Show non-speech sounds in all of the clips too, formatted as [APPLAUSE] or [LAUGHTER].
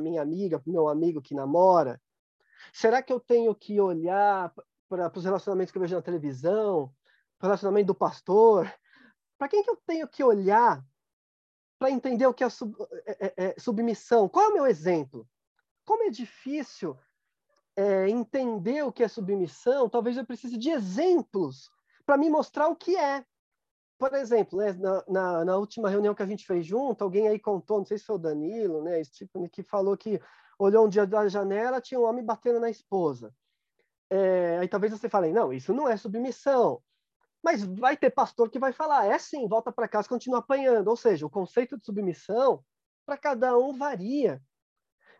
minha amiga, meu amigo que namora? Será que eu tenho que olhar para os relacionamentos que eu vejo na televisão, para o relacionamento do pastor? Para quem que eu tenho que olhar para entender o que é, sub, é, é, é, submissão? Qual é o meu exemplo? Como é difícil é, entender o que é submissão, talvez eu precise de exemplos para me mostrar o que é. Por exemplo, né, na, na, na, última reunião que a gente fez junto, alguém aí contou, não sei se foi o Danilo, né, tipo, que falou que olhou um dia da janela, tinha um homem batendo na esposa. É, aí talvez você fale, não, isso não é submissão. Mas vai ter pastor que vai falar, é sim, volta para casa, continua apanhando. Ou seja, o conceito de submissão para cada um varia.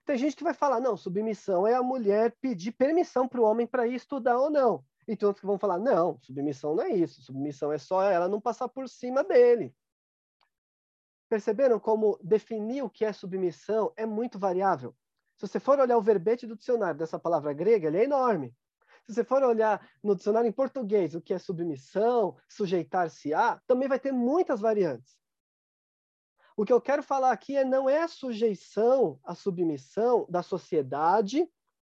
Tem gente que vai falar, não, submissão é a mulher pedir permissão para o homem para ir estudar ou não. E tem outros que vão falar, não, submissão não é isso, submissão é só ela não passar por cima dele. Perceberam como definir o que é submissão é muito variável? Se você for olhar o verbete do dicionário dessa palavra grega, ele é enorme. Se você for olhar no dicionário em português o que é submissão, sujeitar-se a, também vai ter muitas variantes. O que eu quero falar aqui é não é a sujeição, a submissão da sociedade,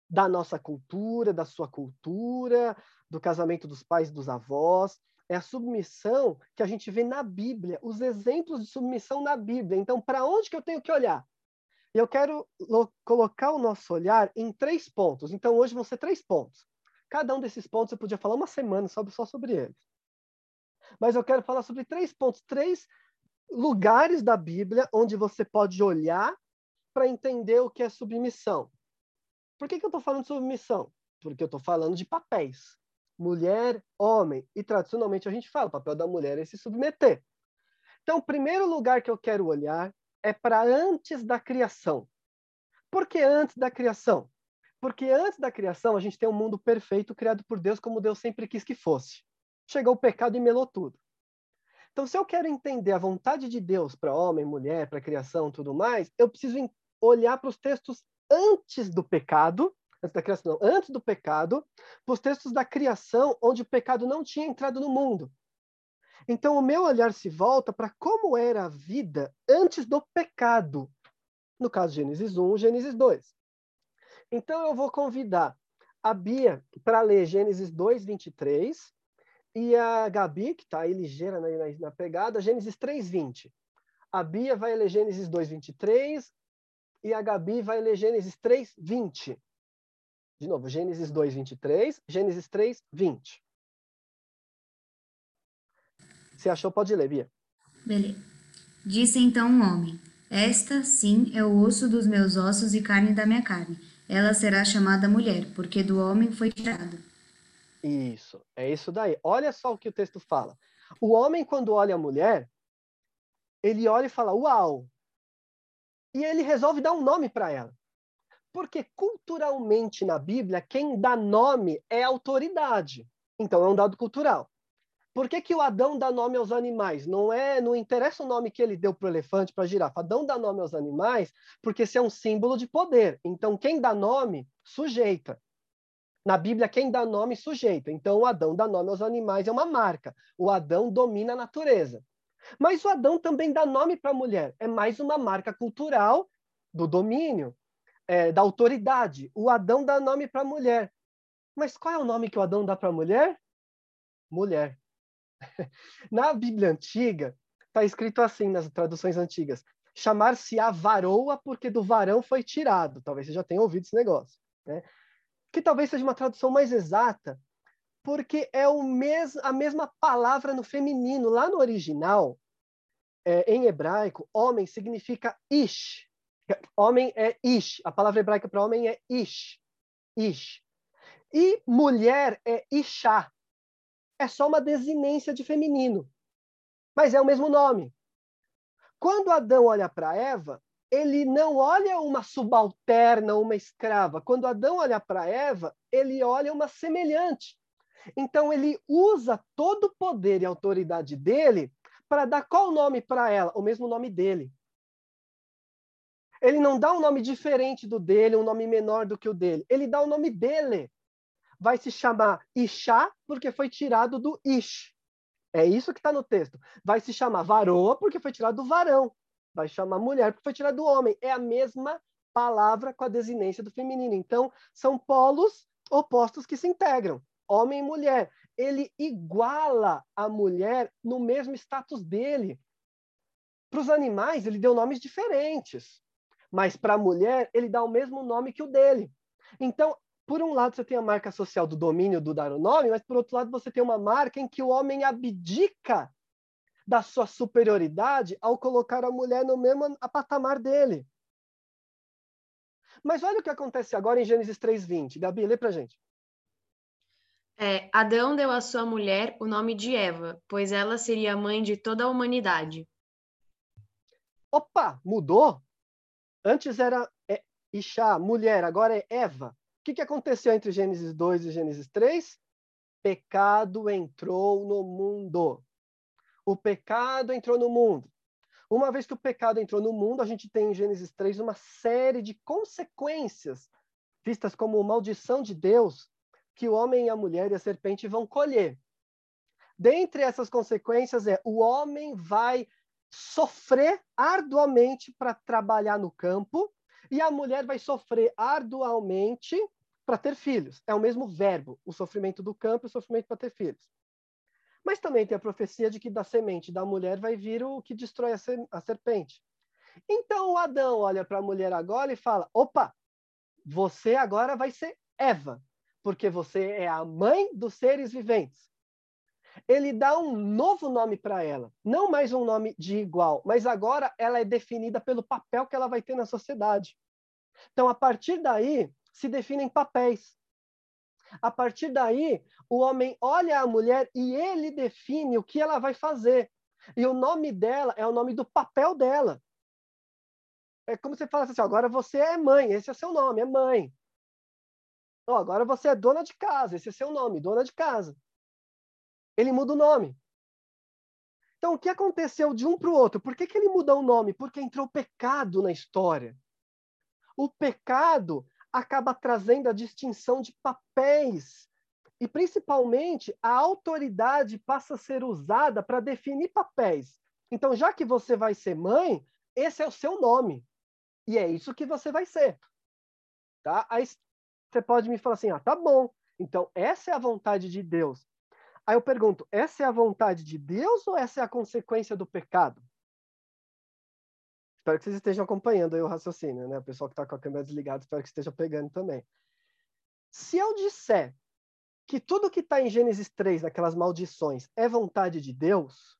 da nossa cultura, da sua cultura, do casamento dos pais e dos avós. É a submissão que a gente vê na Bíblia, os exemplos de submissão na Bíblia. Então, para onde que eu tenho que olhar? Eu quero colocar o nosso olhar em três pontos. Então, hoje vão ser três pontos. Cada um desses pontos eu podia falar uma semana só, só sobre eles. Mas eu quero falar sobre três pontos, três lugares da Bíblia onde você pode olhar para entender o que é submissão. Por que, que eu estou falando de submissão? Porque eu estou falando de papéis. Mulher, homem. E tradicionalmente a gente fala, o papel da mulher é se submeter. Então, o primeiro lugar que eu quero olhar é para antes da criação. Por que antes da criação? Porque antes da criação a gente tem um mundo perfeito criado por Deus como Deus sempre quis que fosse. Chegou o pecado e melou tudo. Então, se eu quero entender a vontade de Deus para homem, mulher, para criação, tudo mais, eu preciso olhar para os textos antes do pecado, antes da criação, não, antes do pecado, para os textos da criação, onde o pecado não tinha entrado no mundo. Então, o meu olhar se volta para como era a vida antes do pecado. No caso, Gênesis 1, Gênesis 2. Então, eu vou convidar a Bia para ler Gênesis 2, 23, e a Gabi, que está aí ligeira na, na, na, pegada, Gênesis 3, 20. A Bia vai ler Gênesis 2, 23, e a Gabi vai ler Gênesis 3, 20. De novo, Gênesis 2, 23, Gênesis 3, 20. Se achou, pode ler, Bia. Beleza. Disse então o homem: Esta, sim, é o osso dos meus ossos e carne da minha carne. Ela será chamada mulher, porque do homem foi tirada. Isso, é isso daí. Olha só o que o texto fala. O homem, quando olha a mulher, ele olha e fala: Uau! E ele resolve dar um nome para ela. Porque culturalmente na Bíblia, quem dá nome é autoridade. Então é um dado cultural. Por que, que o Adão dá nome aos animais? Não é, não interessa o nome que ele deu para o elefante, para a girafa. Adão dá nome aos animais porque esse é um símbolo de poder. Então, quem dá nome, sujeita. Na Bíblia, quem dá nome, sujeita. Então, o Adão dá nome aos animais, é uma marca. O Adão domina a natureza. Mas o Adão também dá nome para a mulher. É mais uma marca cultural do domínio, é, da autoridade. O Adão dá nome para a mulher. Mas qual é o nome que o Adão dá para a mulher? Mulher. [LAUGHS] Na Bíblia antiga, está escrito assim nas traduções antigas: chamar-se-á varoa porque do varão foi tirado. Talvez você já tenha ouvido esse negócio. Né? Que talvez seja uma tradução mais exata, porque é o mes a mesma palavra no feminino. Lá no original, é, em hebraico, homem significa ish. Homem é ish. A palavra hebraica para homem é ish. Ish. E mulher é ishá é só uma desinência de feminino. Mas é o mesmo nome. Quando Adão olha para Eva, ele não olha uma subalterna, uma escrava. Quando Adão olha para Eva, ele olha uma semelhante. Então ele usa todo o poder e autoridade dele para dar qual nome para ela? O mesmo nome dele. Ele não dá um nome diferente do dele, um nome menor do que o dele. Ele dá o nome dele vai se chamar Ixá, porque foi tirado do Ish. É isso que está no texto. Vai se chamar varoa, porque foi tirado do varão. Vai chamar mulher, porque foi tirado do homem. É a mesma palavra com a desinência do feminino. Então, são polos opostos que se integram, homem e mulher. Ele iguala a mulher no mesmo status dele. Para os animais, ele deu nomes diferentes, mas para a mulher, ele dá o mesmo nome que o dele. Então, por um lado, você tem a marca social do domínio do dar o nome, mas por outro lado, você tem uma marca em que o homem abdica da sua superioridade ao colocar a mulher no mesmo patamar dele. Mas olha o que acontece agora em Gênesis 3:20. Gabi, lê pra gente. É, Adão deu à sua mulher o nome de Eva, pois ela seria a mãe de toda a humanidade. Opa, mudou? Antes era é, Ixá, mulher, agora é Eva. O que, que aconteceu entre Gênesis 2 e Gênesis 3? Pecado entrou no mundo. O pecado entrou no mundo. Uma vez que o pecado entrou no mundo, a gente tem em Gênesis 3 uma série de consequências vistas como maldição de Deus que o homem a mulher e a serpente vão colher. Dentre essas consequências é o homem vai sofrer arduamente para trabalhar no campo e a mulher vai sofrer arduamente para ter filhos. É o mesmo verbo, o sofrimento do campo e o sofrimento para ter filhos. Mas também tem a profecia de que da semente da mulher vai vir o que destrói a, serpente. Então o Adão olha para a mulher agora e fala: opa, você agora vai ser Eva, porque você é a mãe dos seres viventes. Ele dá um novo nome para ela, não mais um nome de igual, mas agora ela é definida pelo papel que ela vai ter na sociedade. Então, a partir daí, se definem papéis. A partir daí, o homem olha a mulher e ele define o que ela vai fazer. E o nome dela é o nome do papel dela. É como você fala assim, agora você é mãe, esse é seu nome, é mãe. Oh, agora você é dona de casa, esse é seu nome, dona de casa. Ele muda o nome. Então, o que aconteceu de um para o outro? Por que, que ele mudou o nome? Porque entrou pecado na história. O pecado acaba trazendo a distinção de papéis. E, principalmente, a autoridade passa a ser usada para definir papéis. Então, já que você vai ser mãe, esse é o seu nome. E é isso que você vai ser. Tá? Aí você pode me falar assim: ah, tá bom. Então, essa é a vontade de Deus. Aí eu pergunto: essa é a vontade de Deus ou essa é a consequência do pecado? Espero que vocês estejam acompanhando aí o raciocínio, né? O pessoal que está com a câmera desligada, espero que esteja pegando também. Se eu disser que tudo que está em Gênesis 3, aquelas maldições, é vontade de Deus,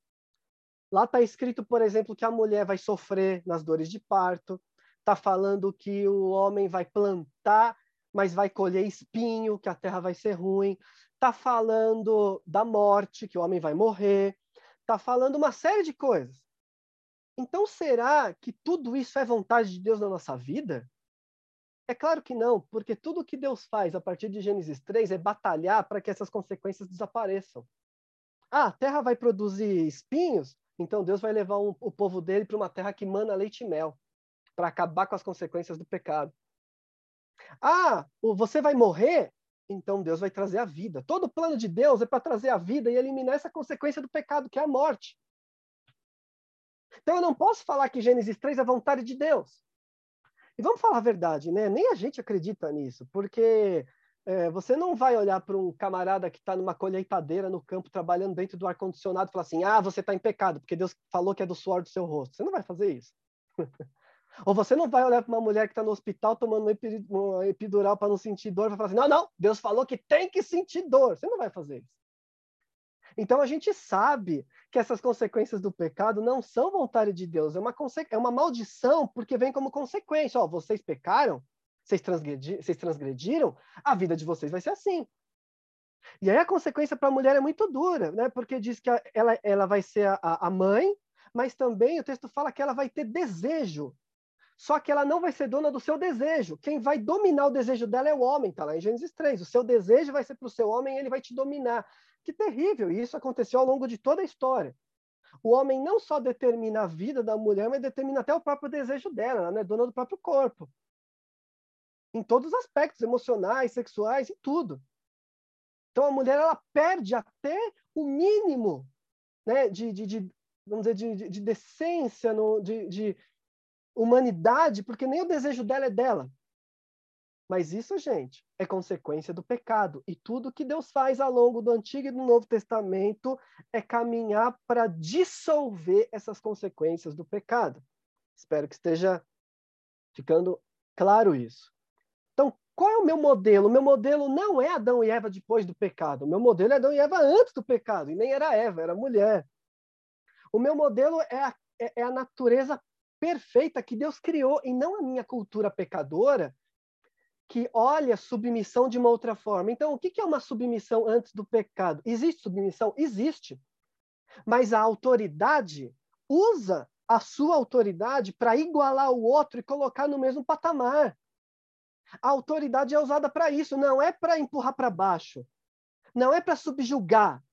lá está escrito, por exemplo, que a mulher vai sofrer nas dores de parto, está falando que o homem vai plantar, mas vai colher espinho, que a terra vai ser ruim, está falando da morte, que o homem vai morrer, está falando uma série de coisas. Então, será que tudo isso é vontade de Deus na nossa vida? É claro que não, porque tudo que Deus faz a partir de Gênesis 3 é batalhar para que essas consequências desapareçam. Ah, a terra vai produzir espinhos, então Deus vai levar um, o povo dele para uma terra que mana leite e mel, para acabar com as consequências do pecado. Ah, você vai morrer, então Deus vai trazer a vida. Todo plano de Deus é para trazer a vida e eliminar essa consequência do pecado, que é a morte. Então eu não posso falar que Gênesis 3 é vontade de Deus. E vamos falar a verdade, né? Nem a gente acredita nisso, porque é, você não vai olhar para um camarada que está numa colheitadeira no campo, trabalhando dentro do ar-condicionado e falar assim: ah, você está em pecado, porque Deus falou que é do suor do seu rosto. Você não vai fazer isso. [LAUGHS] Ou você não vai olhar para uma mulher que está no hospital tomando uma epidural para não sentir dor e falar assim: não, não, Deus falou que tem que sentir dor. Você não vai fazer isso. Então a gente sabe que essas consequências do pecado não são vontade de Deus, é uma, é uma maldição porque vem como consequência. Ó, vocês pecaram, vocês, transgredi vocês transgrediram, a vida de vocês vai ser assim. E aí a consequência para a mulher é muito dura, né? Porque diz que ela, ela vai ser a, a mãe, mas também o texto fala que ela vai ter desejo. Só que ela não vai ser dona do seu desejo. Quem vai dominar o desejo dela é o homem, tá lá em Gênesis 3. O seu desejo vai ser para o seu homem ele vai te dominar. Que terrível! E isso aconteceu ao longo de toda a história. O homem não só determina a vida da mulher, mas determina até o próprio desejo dela, ela é dona do próprio corpo. Em todos os aspectos, emocionais, sexuais e tudo. Então a mulher ela perde até o mínimo né, de, de, de vamos dizer, de, de, decência, no, de, de, humanidade, porque nem o desejo dela é dela. Mas isso, gente, é consequência do pecado. E tudo que Deus faz ao longo do Antigo e do Novo Testamento é caminhar para dissolver essas consequências do pecado. Espero que esteja ficando claro isso. Então, qual é o meu modelo? O meu modelo não é Adão e Eva depois do pecado. O meu modelo é Adão e Eva antes do pecado. E nem era Eva, era mulher. O meu modelo é a, é, é a natureza perfeita que Deus criou, e não a minha cultura pecadora, que olha submissão de uma outra forma. Então, o que é uma submissão antes do pecado? Existe submissão? Existe. Mas a autoridade usa a sua autoridade para igualar o outro e colocar no mesmo patamar. A autoridade é usada para isso, não é para empurrar para baixo, não é para subjugar,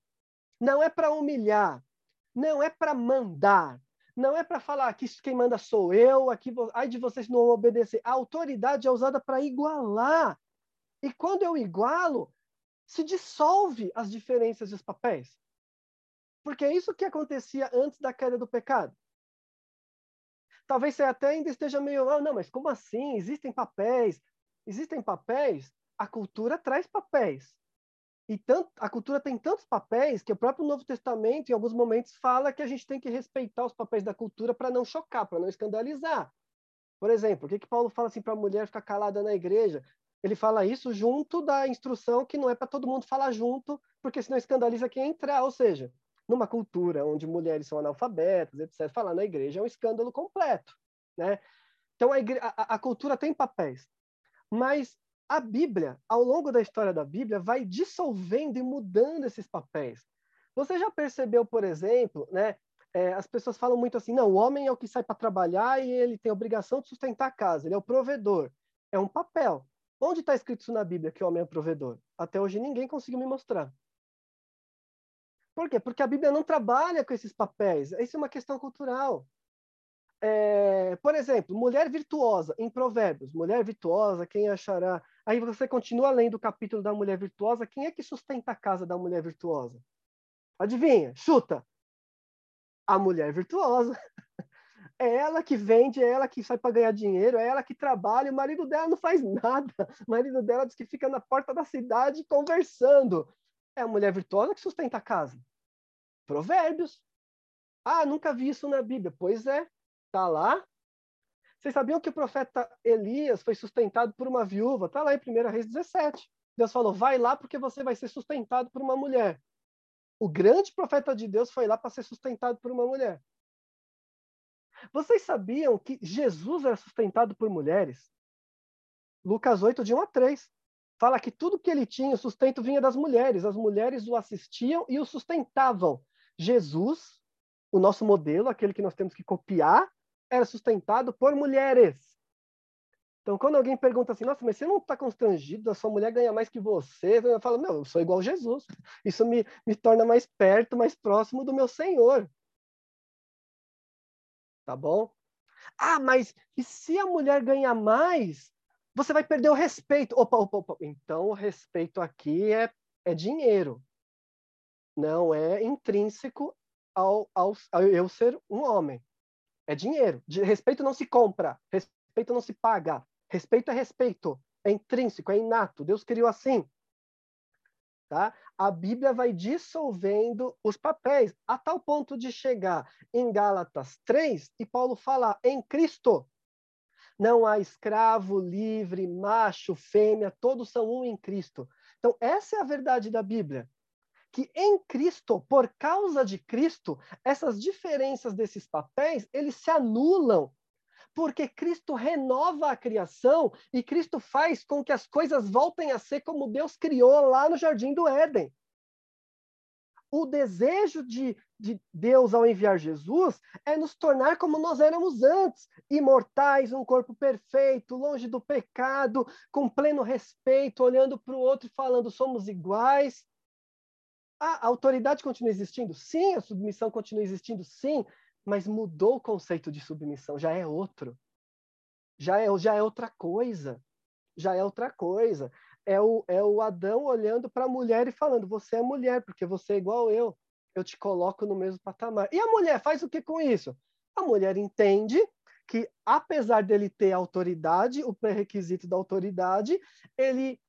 não é para humilhar, não é para mandar, não é para falar que quem manda sou eu, aqui ai de vocês não obedecer. A autoridade é usada para igualar. E quando eu igualo, se dissolve as diferenças dos papéis. Porque é isso que acontecia antes da queda do pecado. Talvez você até ainda esteja meio, ah, não, mas como assim? Existem papéis. Existem papéis? A cultura traz papéis. E tanto, a cultura tem tantos papéis que o próprio Novo Testamento, em alguns momentos, fala que a gente tem que respeitar os papéis da cultura para não chocar, para não escandalizar. Por exemplo, o que, que Paulo fala assim para a mulher ficar calada na igreja? Ele fala isso junto da instrução que não é para todo mundo falar junto, porque senão escandaliza quem entrar. Ou seja, numa cultura onde mulheres são analfabetas, etc., falar na igreja é um escândalo completo. Né? Então, a, a, a cultura tem papéis. Mas a Bíblia, ao longo da história da Bíblia, vai dissolvendo e mudando esses papéis. Você já percebeu, por exemplo, né? É, as pessoas falam muito assim, não, o homem é o que sai para trabalhar e ele tem a obrigação de sustentar a casa, ele é o provedor. É um papel. Onde está escrito isso na Bíblia que o homem é o provedor? Até hoje ninguém conseguiu me mostrar. Por quê? Porque a Bíblia não trabalha com esses papéis. Isso é uma questão cultural. É, por exemplo, mulher virtuosa, em Provérbios, mulher virtuosa, quem achará Aí você continua lendo o capítulo da mulher virtuosa. Quem é que sustenta a casa da mulher virtuosa? Adivinha? Chuta. A mulher virtuosa. [LAUGHS] É ela que vende, é ela que sai para ganhar dinheiro, é ela que trabalha. O marido dela não faz nada. [LAUGHS] O marido dela diz que fica na porta da cidade conversando. É a mulher virtuosa que sustenta a casa. Provérbios. Ah, nunca vi isso na Bíblia. Pois é, tá lá vocês sabiam que o profeta Elias foi sustentado por uma viúva? Está lá em 1 Reis 17. Deus falou: vai lá porque você vai ser sustentado por uma mulher. O grande profeta de Deus foi lá para ser sustentado por uma mulher. Vocês sabiam que Jesus era sustentado por mulheres? Lucas 8, de 1 a 3. Fala que tudo que ele tinha, o sustento vinha das mulheres. As mulheres o assistiam e o sustentavam. Jesus, o nosso modelo, aquele que nós temos que copiar, era sustentado por mulheres. Então, quando alguém pergunta assim, nossa, mas você não está constrangido, a sua mulher ganha mais que você, eu falo, não, eu sou igual a Jesus. Isso me, me torna mais perto, mais próximo do meu Senhor. Tá bom? Ah, mas e se a mulher ganhar mais, você vai perder o respeito. Opa, opa, opa. Então, o respeito aqui é, é dinheiro. Não é intrínseco ao, ao, ao eu ser um homem. É dinheiro. De respeito não se compra, respeito não se paga. Respeito é respeito, é intrínseco, é inato. Deus criou assim. Tá? A Bíblia vai dissolvendo os papéis a tal ponto de chegar em Gálatas 3 e Paulo falar em Cristo. Não há escravo, livre, macho, fêmea, todos são um em Cristo. Então, essa é a verdade da Bíblia que em Cristo, por causa de Cristo, essas diferenças desses papéis, eles se anulam. Porque Cristo renova a criação e Cristo faz com que as coisas voltem a ser como Deus criou lá no jardim do Éden. O desejo de, de Deus ao enviar Jesus é nos tornar como nós éramos antes, imortais, um corpo perfeito, longe do pecado, com pleno respeito, olhando para o outro e falando somos iguais. A autoridade continua existindo? Sim, a submissão continua existindo? Sim, mas mudou o conceito de submissão, já é outro. Já é, já é outra coisa. Já é outra coisa. É o, é o Adão olhando para a mulher e falando: Você é mulher, porque você é igual eu. Eu te coloco no mesmo patamar. E a mulher faz o que com isso? A mulher entende que, apesar dele ter autoridade, o pré-requisito da autoridade, ele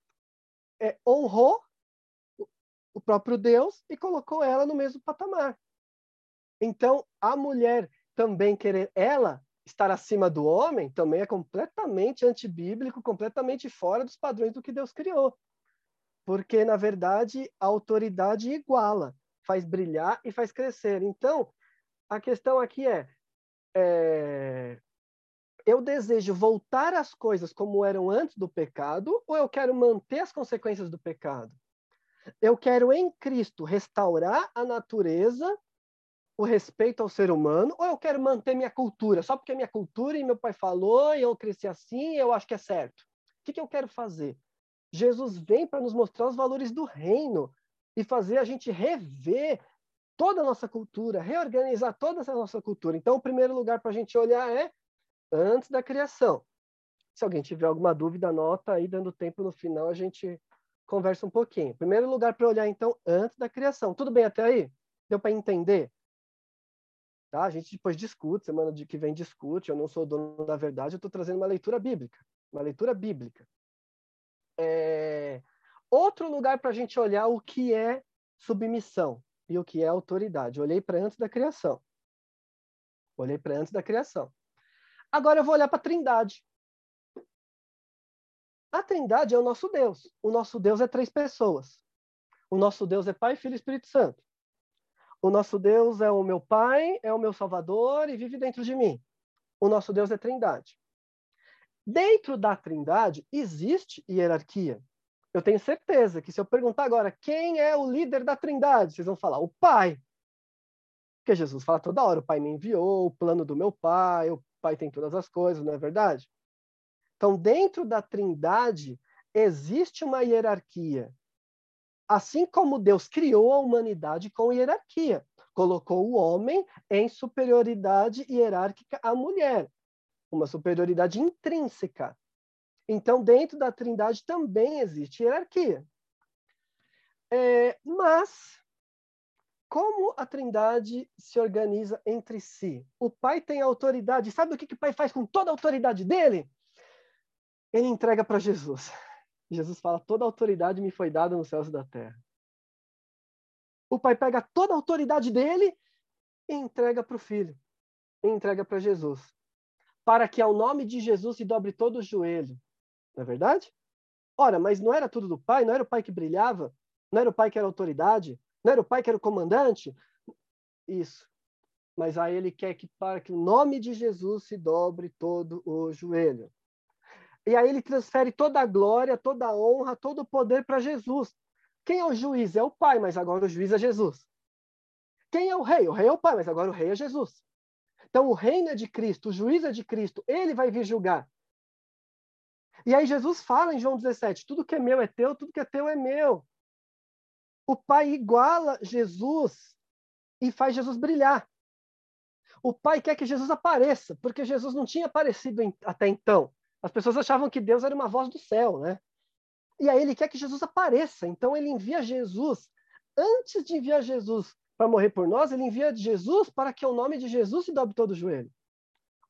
é, honrou o próprio Deus e colocou ela no mesmo patamar. Então, a mulher também querer ela estar acima do homem também é completamente antibíblico, completamente fora dos padrões do que Deus criou. Porque, na verdade, a autoridade iguala, faz brilhar e faz crescer. Então, a questão aqui é, é eu desejo voltar às coisas como eram antes do pecado ou eu quero manter as consequências do pecado? Eu quero em Cristo restaurar a natureza o respeito ao ser humano, ou eu quero manter minha cultura, só porque é minha cultura e meu pai falou e eu cresci assim, eu acho que é certo. O que, que eu quero fazer? Jesus vem para nos mostrar os valores do reino e fazer a gente rever toda a nossa cultura, reorganizar toda essa nossa cultura. Então, o primeiro lugar para a gente olhar é antes da criação. Se alguém tiver alguma dúvida, anota aí, dando tempo no final, a gente conversa um pouquinho. Primeiro lugar para olhar, então, antes da criação. Tudo bem até aí? Deu para entender? Tá? A gente depois discute, semana de que vem discute, eu não sou dono da verdade, eu estou trazendo uma leitura bíblica. Uma leitura bíblica. É... Outro lugar para a gente olhar o que é submissão e o que é autoridade. Olhei para antes da criação. Olhei para antes da criação. Agora eu vou olhar para a Trindade. A Trindade é o nosso Deus. O nosso Deus é três pessoas. O nosso Deus é Pai, Filho e Espírito Santo. O nosso Deus é o meu Pai, é o meu Salvador e vive dentro de mim. O nosso Deus é Trindade. Dentro da Trindade existe hierarquia. Eu tenho certeza que se eu perguntar agora quem é o líder da Trindade, vocês vão falar o Pai. Porque Jesus fala toda hora: o Pai me enviou, o plano do meu Pai, o Pai tem todas as coisas, não é verdade? Então, dentro da Trindade existe uma hierarquia. Assim como Deus criou a humanidade com hierarquia, colocou o homem em superioridade hierárquica à mulher, uma superioridade intrínseca. Então, dentro da Trindade também existe hierarquia. É, mas, como a Trindade se organiza entre si? O pai tem autoridade. Sabe o que, que o pai faz com toda a autoridade dele? Ele entrega para Jesus. Jesus fala: toda autoridade me foi dada nos céus e da terra. O pai pega toda a autoridade dele e entrega para o filho, e entrega para Jesus, para que ao nome de Jesus se dobre todo o joelho. Não é verdade? Ora, mas não era tudo do pai? Não era o pai que brilhava? Não era o pai que era autoridade? Não era o pai que era o comandante? Isso. Mas aí ele quer que para que o nome de Jesus se dobre todo o joelho. E aí ele transfere toda a glória, toda a honra, todo o poder para Jesus. Quem é o juiz? É o Pai, mas agora o juiz é Jesus. Quem é o rei? O rei é o Pai, mas agora o rei é Jesus. Então o reino é de Cristo, o juiz é de Cristo, ele vai vir julgar. E aí Jesus fala em João 17: tudo que é meu é teu, tudo que é teu é meu. O Pai iguala Jesus e faz Jesus brilhar. O Pai quer que Jesus apareça, porque Jesus não tinha aparecido até então. As pessoas achavam que Deus era uma voz do céu, né? E aí ele quer que Jesus apareça. Então ele envia Jesus. Antes de enviar Jesus para morrer por nós, ele envia Jesus para que o nome de Jesus se dobre todo o joelho.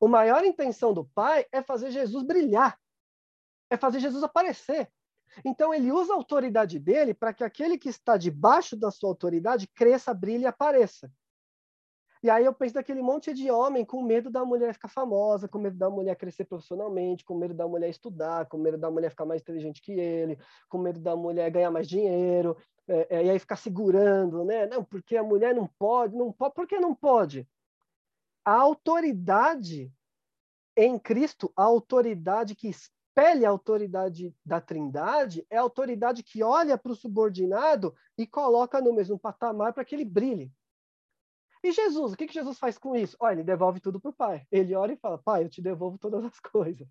A maior intenção do Pai é fazer Jesus brilhar. É fazer Jesus aparecer. Então ele usa a autoridade dele para que aquele que está debaixo da sua autoridade cresça, brilhe e apareça. E aí eu penso daquele monte de homem com medo da mulher ficar famosa, com medo da mulher crescer profissionalmente, com medo da mulher estudar, com medo da mulher ficar mais inteligente que ele, com medo da mulher ganhar mais dinheiro, é, é, e aí ficar segurando, né? Não, porque a mulher não pode, não pode, por que não pode? A autoridade em Cristo, a autoridade que espelha a autoridade da Trindade, é a autoridade que olha para o subordinado e coloca no mesmo patamar para que ele brilhe. E Jesus, o que, que Jesus faz com isso? Olha, ele devolve tudo para o Pai. Ele ora e fala: Pai, eu te devolvo todas as coisas.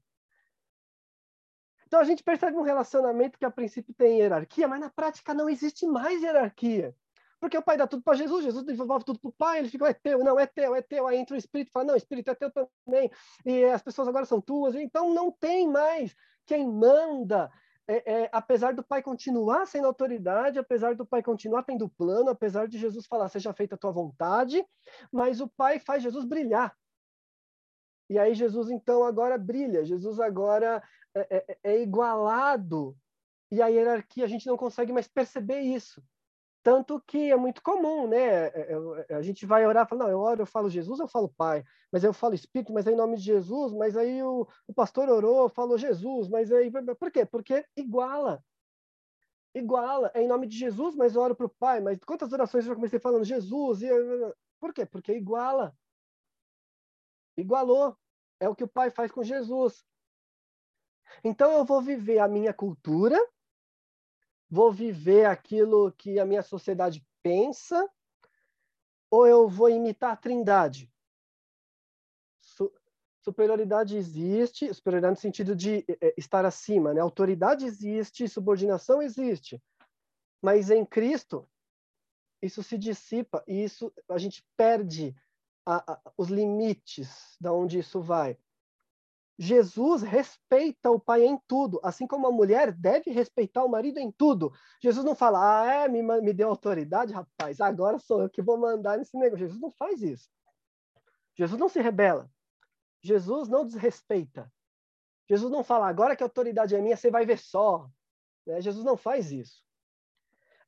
Então a gente percebe um relacionamento que a princípio tem hierarquia, mas na prática não existe mais hierarquia. Porque o pai dá tudo para Jesus, Jesus devolve tudo para o pai, ele fica, é teu, não, é teu, é teu. Aí entra o Espírito e fala, não, o Espírito é teu também. E as pessoas agora são tuas. Então não tem mais quem manda é, é, apesar do pai continuar sendo autoridade, apesar do pai continuar tendo plano, apesar de Jesus falar, seja feita a tua vontade, mas o pai faz Jesus brilhar. E aí Jesus então agora brilha, Jesus agora é, é, é igualado. E a hierarquia a gente não consegue mais perceber isso. Tanto que é muito comum, né? É, é, a gente vai orar, fala, não, eu oro, eu falo Jesus, eu falo Pai, mas eu falo Espírito, mas é em nome de Jesus, mas aí o, o pastor orou, falou Jesus, mas aí. Por quê? Porque iguala. Iguala. É em nome de Jesus, mas eu oro para o Pai. Mas quantas orações eu já comecei falando Jesus? E... Por quê? Porque iguala. Igualou. É o que o Pai faz com Jesus. Então eu vou viver a minha cultura, vou viver aquilo que a minha sociedade pensa, ou eu vou imitar a Trindade? Su superioridade existe, superioridade no sentido de é, estar acima, né? Autoridade existe, subordinação existe. Mas em Cristo, isso se dissipa e isso a gente perde a, a, os limites da onde isso vai. Jesus respeita o pai em tudo, assim como a mulher deve respeitar o marido em tudo. Jesus não fala, ah, é, me, me deu autoridade, rapaz, agora sou eu que vou mandar nesse negócio. Jesus não faz isso. Jesus não se rebela. Jesus não desrespeita. Jesus não fala, agora que a autoridade é minha, você vai ver só. Né? Jesus não faz isso.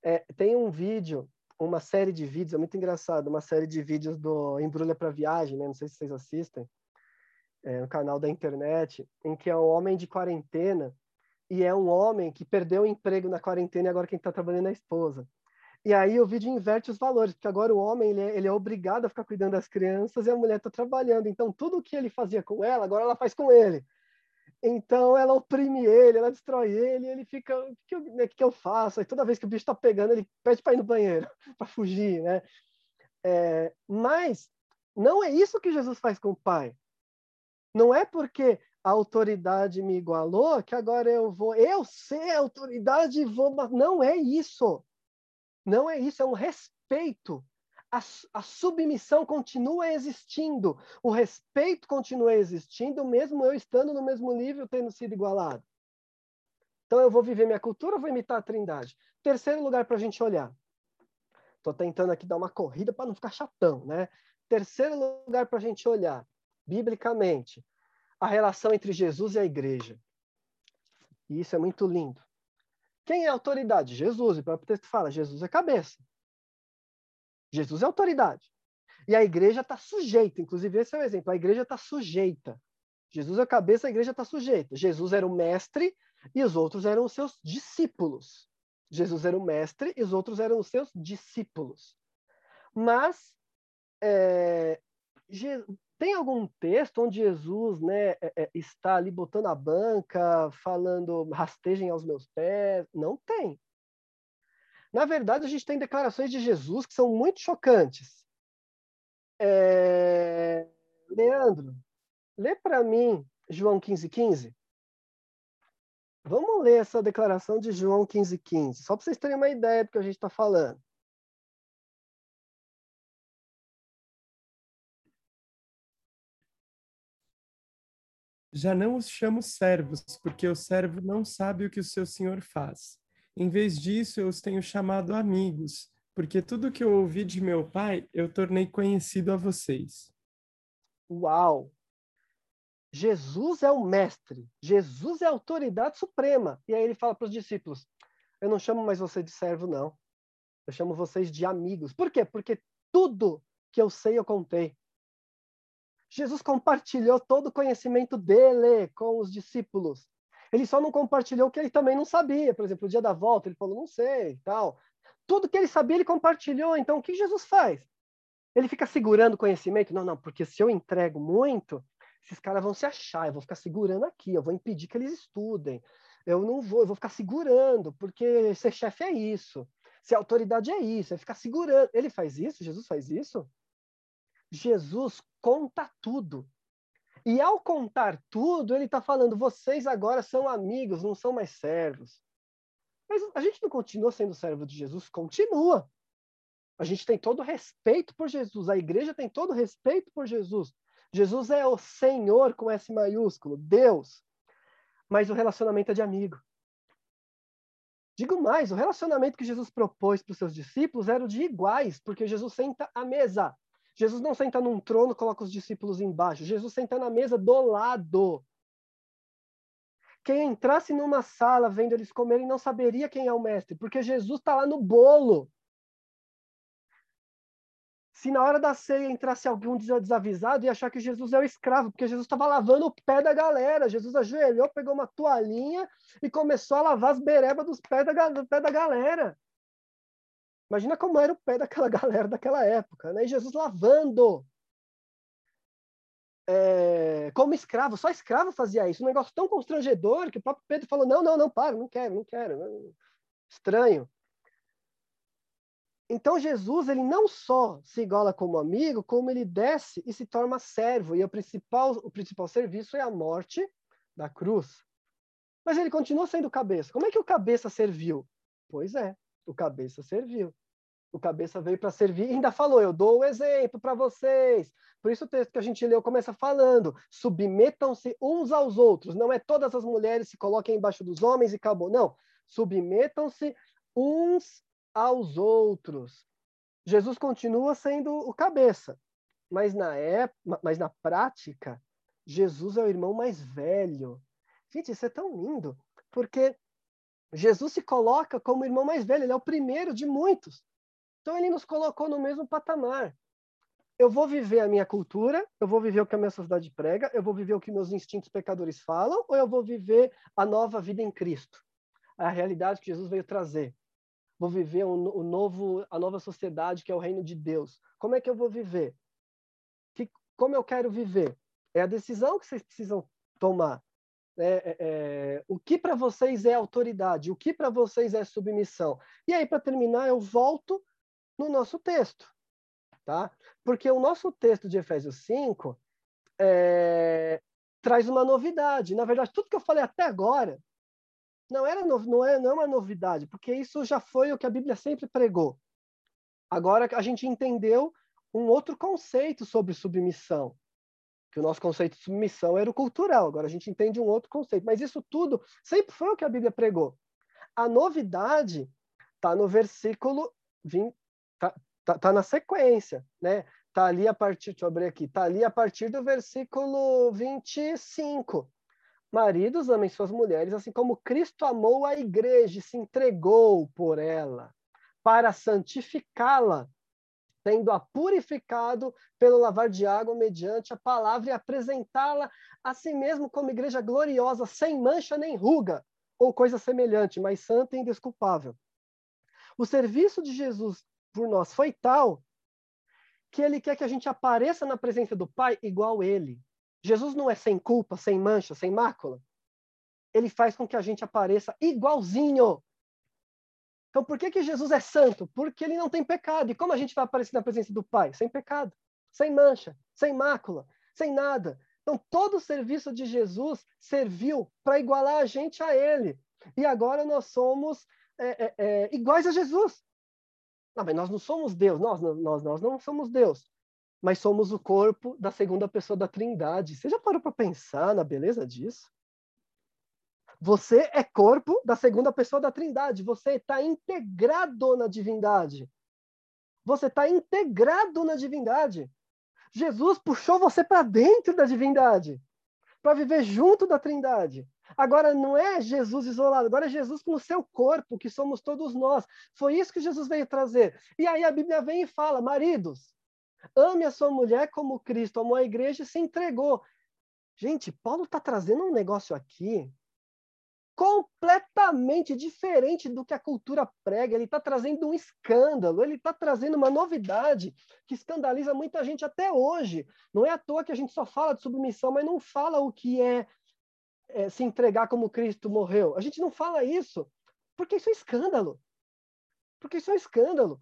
É, tem um vídeo, uma série de vídeos, é muito engraçado, uma série de vídeos do Embrulha para Viagem, né? não sei se vocês assistem é, no canal da internet, em que é um homem de quarentena e é um homem que perdeu o emprego na quarentena e agora quem está trabalhando é a esposa. E aí o vídeo inverte os valores, porque agora o homem ele é, ele é obrigado a ficar cuidando das crianças e a mulher está trabalhando. Então tudo o que ele fazia com ela, agora ela faz com ele. Então ela oprime ele, ela destrói ele, e ele fica, o que, eu, né, que eu faço? Aí toda vez que o bicho está pegando, ele pede para ir no banheiro, [LAUGHS] para fugir, né? É, mas não é isso que Jesus faz com o pai. Não é porque a autoridade me igualou que agora eu vou, eu ser autoridade e vou. Não é isso. Não é isso, é um respeito. A, a, submissão continua existindo, o respeito continua existindo, mesmo eu estando no mesmo nível, tendo sido igualado. Então eu vou viver minha cultura, vou imitar a Trindade. Terceiro lugar para a gente olhar. Estou tentando aqui dar uma corrida para não ficar chatão, né? Terceiro lugar para a gente olhar biblicamente, a relação entre Jesus e a igreja. E isso é muito lindo. Quem é a autoridade? Jesus. O próprio texto fala: Jesus é cabeça. Jesus é autoridade. E a igreja está sujeita. Inclusive, esse é o exemplo. A igreja está sujeita. Jesus é a cabeça, a igreja está sujeita. Jesus era o mestre e os outros eram os seus discípulos. Jesus era o mestre e os outros eram os seus discípulos. Mas é, tem algum texto onde Jesus né, é, é, está ali botando a banca, falando rastejem aos meus pés? Não tem. Na verdade, a gente tem declarações de Jesus que são muito chocantes. É... Leandro, lê para mim João 15,15. 15. Vamos ler essa declaração de João 15,15, 15, só para vocês terem uma ideia do que a gente está falando. Já não os chamo servos, porque o servo não sabe o que o seu senhor faz. Em vez disso, eu os tenho chamado amigos, porque tudo que eu ouvi de meu pai, eu tornei conhecido a vocês. Uau! Jesus é o mestre, Jesus é a autoridade suprema. E aí ele fala para os discípulos: Eu não chamo mais você de servo, não. Eu chamo vocês de amigos. Por quê? Porque tudo que eu sei eu contei. Jesus compartilhou todo o conhecimento dele com os discípulos. Ele só não compartilhou o que ele também não sabia. Por exemplo, o dia da volta, ele falou, não sei, tal. Tudo que ele sabia, ele compartilhou. Então, o que Jesus faz? Ele fica segurando conhecimento? Não, não, porque se eu entrego muito, esses caras vão se achar, eu vou ficar segurando aqui, eu vou impedir que eles estudem. Eu não vou, eu vou ficar segurando, porque ser chefe é isso. Ser autoridade é isso, é ficar segurando. Ele faz isso? Jesus faz isso? Jesus conta tudo. E ao contar tudo, ele está falando: vocês agora são amigos, não são mais servos. Mas a gente não continua sendo servo de Jesus? Continua. A gente tem todo respeito por Jesus, a igreja tem todo respeito por Jesus. Jesus é o Senhor com S maiúsculo, Deus. Mas o relacionamento é de amigo. Digo mais, o relacionamento que Jesus propôs para os seus discípulos era o de iguais, porque Jesus senta à mesa. Jesus não senta num trono, coloca os discípulos embaixo. Jesus senta na mesa do lado. Quem entrasse numa sala vendo eles comerem não saberia quem é o mestre, porque Jesus está lá no bolo. Se na hora da ceia entrasse algum desavisado, ia achar que Jesus é o escravo, porque Jesus estava lavando o pé da galera. Jesus ajoelhou, pegou uma toalhinha e começou a lavar as berebas dos pés da, do pé da galera. Imagina como era o pé daquela [LAUGHS] galera daquela época, né? E Jesus lavando. É, como escravo, só escravo fazia isso. Um negócio tão constrangedor que o próprio Pedro falou: não, não, não, para, não quero, não quero. Não. Estranho. Então Jesus ele não só se iguala como amigo, como ele desce e se torna servo. E o principal, o principal serviço é a morte da cruz. Mas ele continua sendo cabeça. Como é que o cabeça serviu? Pois é, o cabeça serviu. O cabeça veio para servir e ainda falou: Eu dou o exemplo para vocês. Por isso o texto que a gente leu começa falando: submetam-se uns aos outros. Não é todas as mulheres se coloquem embaixo dos homens e acabou. Não. Submetam-se uns aos outros. Jesus continua sendo o cabeça, mas na época, mas na prática, Jesus é o irmão mais velho. Gente, isso é tão lindo, porque Jesus se coloca como irmão mais velho, ele é o primeiro de muitos. Então ele nos colocou no mesmo patamar. Eu vou viver a minha cultura, eu vou viver o que a minha sociedade prega, eu vou viver o que meus instintos pecadores falam, ou eu vou viver a nova vida em Cristo? A realidade que Jesus veio trazer vou viver o, o novo, a nova sociedade que é o reino de Deus. Como é que eu vou viver? Que, como eu quero viver? É a decisão que vocês precisam tomar. É, é, é, o que para vocês é autoridade? O que para vocês é submissão? E aí, para terminar, eu volto no nosso texto. Tá? Porque o nosso texto de Efésios 5 é, traz uma novidade. Na verdade, tudo que eu falei até agora não era no, não, é, não é uma novidade, porque isso já foi o que a Bíblia sempre pregou. Agora a gente entendeu um outro conceito sobre submissão, que o nosso conceito de submissão era o cultural. Agora a gente entende um outro conceito, mas isso tudo sempre foi o que a Bíblia pregou. A novidade está no versículo 20, tá, tá, tá, na sequência, né? Tá ali a partir, deixa eu abrir aqui, tá ali a partir do versículo 25. Maridos, amem suas mulheres, assim como Cristo amou a igreja e se entregou por ela, para santificá-la, tendo-a purificado pelo lavar de água mediante a palavra e apresentá-la a si mesmo como igreja gloriosa, sem mancha nem ruga, ou coisa semelhante, mas santa e indesculpável. O serviço de Jesus por nós foi tal que ele quer que a gente apareça na presença do Pai igual ele. Jesus não é sem culpa, sem mancha, sem mácula. Ele faz com que a gente apareça igualzinho. Então, por que, que Jesus é santo? Porque ele não tem pecado. E como a gente vai aparecer na presença do Pai? Sem pecado, sem mancha, sem mácula, sem nada. Então, todo o serviço de Jesus serviu para igualar a gente a Ele. E agora nós somos é, é, é, iguais a Jesus. Não, mas nós não somos Deus, nós, nós, nós não somos Deus mas somos o corpo da segunda pessoa da Trindade. Você já parou para pensar na beleza disso? Você é corpo da segunda pessoa da Trindade. Você está integrado na divindade. Você está integrado na divindade. Jesus puxou você para dentro da divindade, para viver junto da Trindade. Agora não é Jesus isolado, agora é Jesus no seu corpo, que somos todos nós. Foi isso que Jesus veio trazer. E aí a Bíblia vem e fala: maridos, Ame a sua mulher como Cristo amou a igreja e se entregou. Gente, Paulo está trazendo um negócio aqui completamente diferente do que a cultura prega. Ele está trazendo um escândalo, ele está trazendo uma novidade que escandaliza muita gente até hoje. Não é à toa que a gente só fala de submissão, mas não fala o que é, é se entregar como Cristo morreu. A gente não fala isso porque isso é escândalo. Porque isso é escândalo.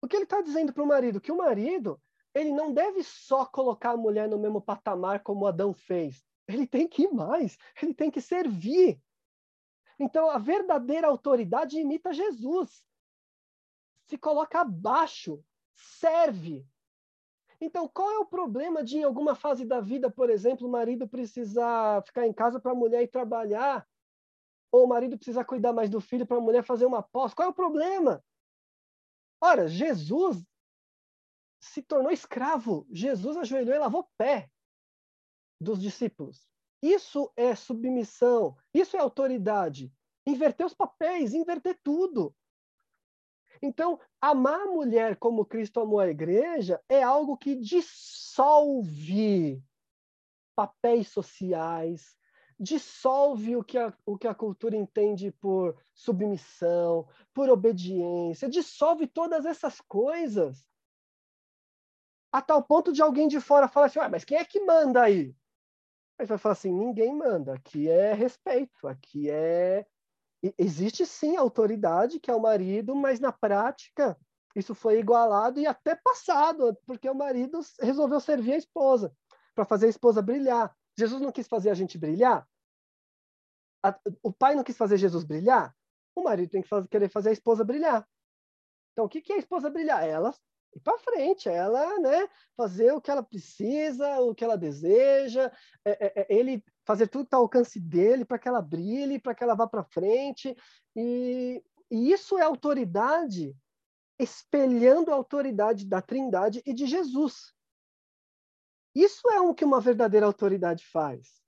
O que ele está dizendo para o marido? Que o marido ele não deve só colocar a mulher no mesmo patamar como Adão fez. Ele tem que ir mais, ele tem que servir. Então, a verdadeira autoridade imita Jesus. Se coloca abaixo, serve. Então, qual é o problema de, em alguma fase da vida, por exemplo, o marido precisar ficar em casa para a mulher ir trabalhar? Ou o marido precisar cuidar mais do filho para a mulher fazer uma pós? Qual é o problema? Ora, Jesus se tornou escravo. Jesus ajoelhou e lavou pé dos discípulos. Isso é submissão, isso é autoridade. Inverter os papéis, inverter tudo. Então, amar a mulher como Cristo amou a igreja é algo que dissolve papéis sociais, dissolve o que, a, o que a cultura entende por submissão, por obediência, dissolve todas essas coisas. A tal ponto de alguém de fora falar assim: ah, mas quem é que manda aí? Aí vai falar assim: ninguém manda, aqui é respeito, aqui é. Existe sim autoridade, que é o marido, mas na prática isso foi igualado e até passado, porque o marido resolveu servir a esposa, para fazer a esposa brilhar. Jesus não quis fazer a gente brilhar? O pai não quis fazer Jesus brilhar? O marido tem que fazer, querer fazer a esposa brilhar. Então, o que, que é a esposa brilhar? Ela ir para frente, ela né, fazer o que ela precisa, o que ela deseja, é, é, é ele fazer tudo ao alcance dele para que ela brilhe, para que ela vá para frente. E, e isso é autoridade espelhando a autoridade da Trindade e de Jesus. Isso é o que uma verdadeira autoridade faz.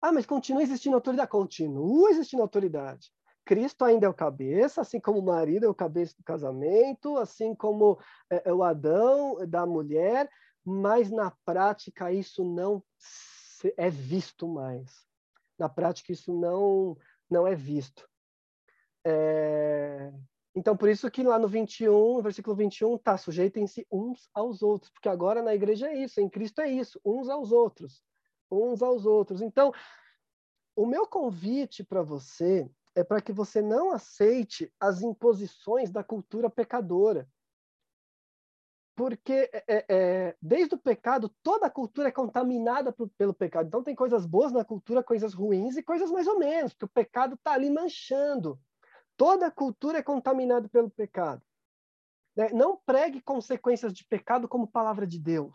Ah, mas continua existindo autoridade? Continua existindo autoridade. Cristo ainda é o cabeça, assim como o marido é o cabeça do casamento, assim como é, é o Adão da mulher, mas na prática isso não é visto mais. Na prática isso não não é visto. É... Então, por isso que lá no 21, versículo 21, tá, sujeitem-se uns aos outros, porque agora na igreja é isso, em Cristo é isso, uns aos outros, uns aos outros. Então, o meu convite para você é para que você não aceite as imposições da cultura pecadora. Porque é, é, é desde o pecado, toda a cultura é contaminada por, pelo pecado. Então, tem coisas boas na cultura, coisas ruins e coisas mais ou menos, porque o pecado está ali manchando. Toda a cultura é contaminada pelo pecado. Né? Não pregue consequências de pecado como palavra de Deus.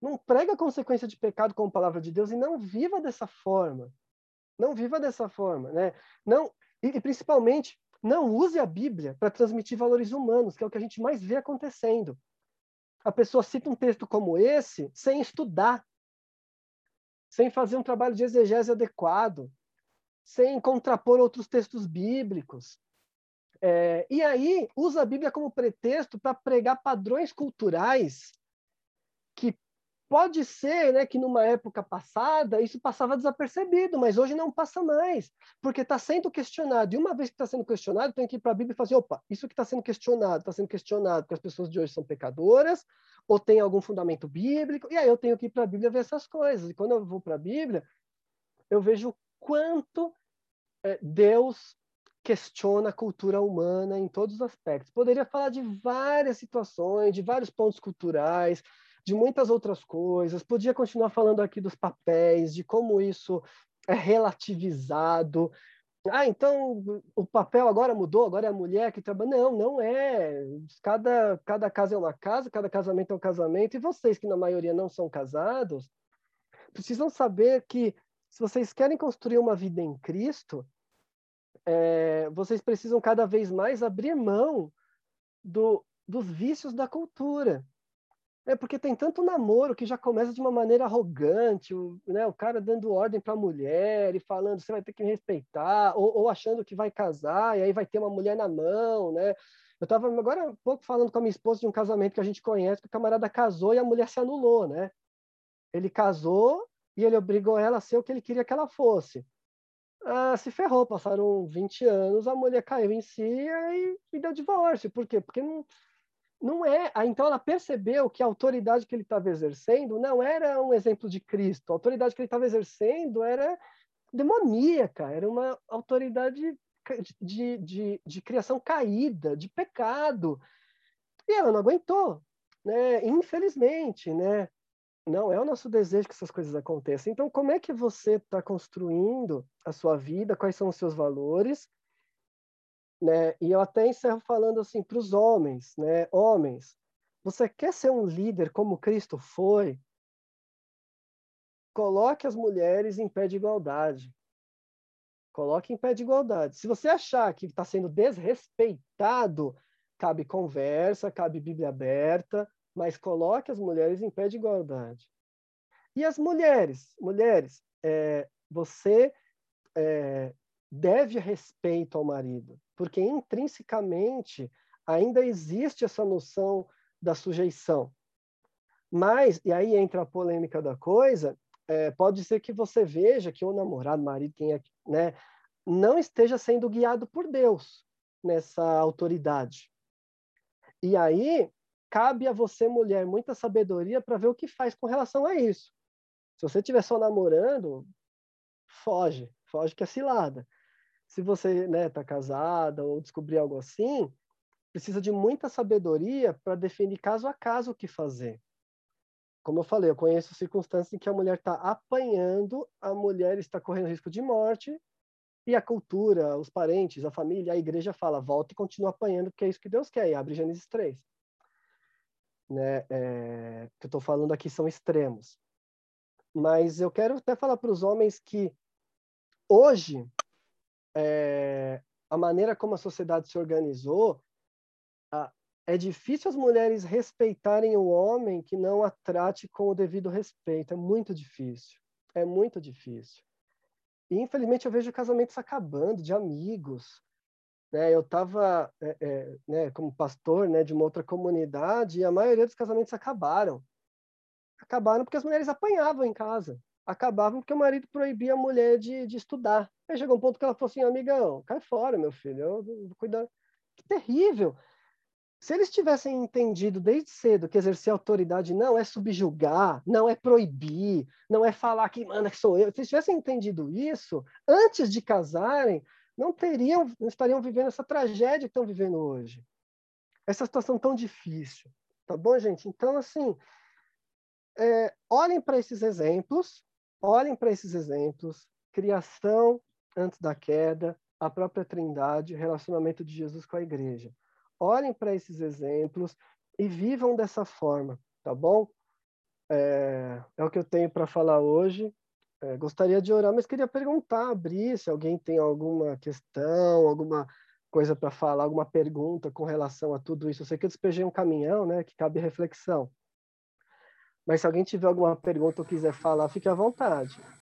Não pregue a consequência de pecado como palavra de Deus e não viva dessa forma. Não viva dessa forma, né? Não e, e principalmente não use a Bíblia para transmitir valores humanos, que é o que a gente mais vê acontecendo. A pessoa cita um texto como esse sem estudar, sem fazer um trabalho de exegese adequado, sem contrapor outros textos bíblicos. É, e aí usa a Bíblia como pretexto para pregar padrões culturais que pode ser né, que numa época passada isso passava desapercebido, mas hoje não passa mais, porque está sendo questionado. E uma vez que está sendo questionado, tem que ir para a Bíblia e fazer: opa, isso que está sendo questionado, está sendo questionado porque as pessoas de hoje são pecadoras, ou tem algum fundamento bíblico, e aí eu tenho que ir para a Bíblia ver essas coisas. E quando eu vou para a Bíblia, eu vejo quanto é, Deus questiona a cultura humana em todos os aspectos. Poderia falar de várias situações, de vários pontos culturais, de muitas outras coisas. Podia continuar falando aqui dos papéis, de como isso é relativizado. Ah, então o papel agora mudou, agora é a mulher que trabalha. Não, não é. Cada, cada casa é uma casa, cada casamento é um casamento. E vocês, que na maioria não são casados, precisam saber que se vocês querem construir uma vida em Cristo, é, vocês precisam cada vez mais abrir mão do, dos vícios da cultura. É porque tem tanto namoro que já começa de uma maneira arrogante, o, né, o cara dando ordem para a mulher e falando você vai ter que me respeitar, ou, ou, achando que vai casar e aí vai ter uma mulher na mão, né? Eu estava agora um pouco falando com a minha esposa de um casamento que a gente conhece, que o camarada casou e a mulher se anulou, né? Ele casou e ele obrigou ela a ser o que ele queria que ela fosse. Ah, se ferrou, passaram 20 anos, a mulher caiu em si e, e deu divórcio. Por quê? Porque não, não é. Então ela percebeu que a autoridade que ele estava exercendo não era um exemplo de Cristo. A autoridade que ele estava exercendo era demoníaca, era uma autoridade de, de, de criação caída, de pecado. E ela não aguentou, né? Infelizmente, né? Não é o nosso desejo que essas coisas aconteçam. Então, como é que você está construindo a sua vida? Quais são os seus valores? Né? E eu até encerro falando assim para os homens, né? Homens, você quer ser um líder como Cristo foi? Coloque as mulheres em pé de igualdade. Coloque em pé de igualdade. Se você achar que está sendo desrespeitado cabe conversa, cabe Bíblia aberta, mas coloque as mulheres em pé de igualdade. E as mulheres, mulheres, é, você é, deve respeito ao marido, porque intrinsecamente ainda existe essa noção da sujeição. Mas, e aí entra a polêmica da coisa, é, pode ser que você veja que o namorado, marido, quem é, né, não esteja sendo guiado por Deus nessa autoridade. E aí, cabe a você, mulher, muita sabedoria para ver o que faz com relação a isso. Se você estiver só namorando, foge, foge que é cilada. Se você né, tá casada ou descobrir algo assim, precisa de muita sabedoria para definir caso a caso o que fazer. Como eu falei, eu conheço circunstâncias em que a mulher está apanhando, a mulher está correndo risco de morte, e a cultura, os parentes, a família, a igreja fala, volta e continua apanhando, porque é isso que Deus quer, e abre Gênesis 3. Né? É, que eu estou falando aqui são extremos. Mas eu quero até falar para os homens que hoje é, a maneira como a sociedade se organizou é difícil as mulheres respeitarem o homem que não a trate com o devido respeito. É muito difícil. É muito difícil. E, infelizmente, eu vejo casamentos acabando de amigos. Né? Eu estava, é, é, né, como pastor né, de uma outra comunidade e a maioria dos casamentos acabaram. Acabaram porque as mulheres apanhavam em casa. Acabavam porque o marido proibia a mulher de, de estudar. Aí chegou um ponto que ela falou assim, amigão, cai fora, meu filho, eu vou cuidar. Que terrível! Se eles tivessem entendido desde cedo que exercer autoridade não é subjugar, não é proibir, não é falar que manda que sou eu, se eles tivessem entendido isso antes de casarem, não teriam, não estariam vivendo essa tragédia que estão vivendo hoje. Essa situação tão difícil. Tá bom, gente? Então, assim, é, olhem para esses exemplos, olhem para esses exemplos, criação antes da queda, a própria trindade, relacionamento de Jesus com a igreja olhem para esses exemplos e vivam dessa forma, tá bom? É, é o que eu tenho para falar hoje. É, gostaria de orar, mas queria perguntar, abrir, se alguém tem alguma questão, alguma coisa para falar, alguma pergunta com relação a tudo isso. Eu sei que eu despejei um caminhão, né, que cabe reflexão. Mas se alguém tiver alguma pergunta ou quiser falar, fique à vontade.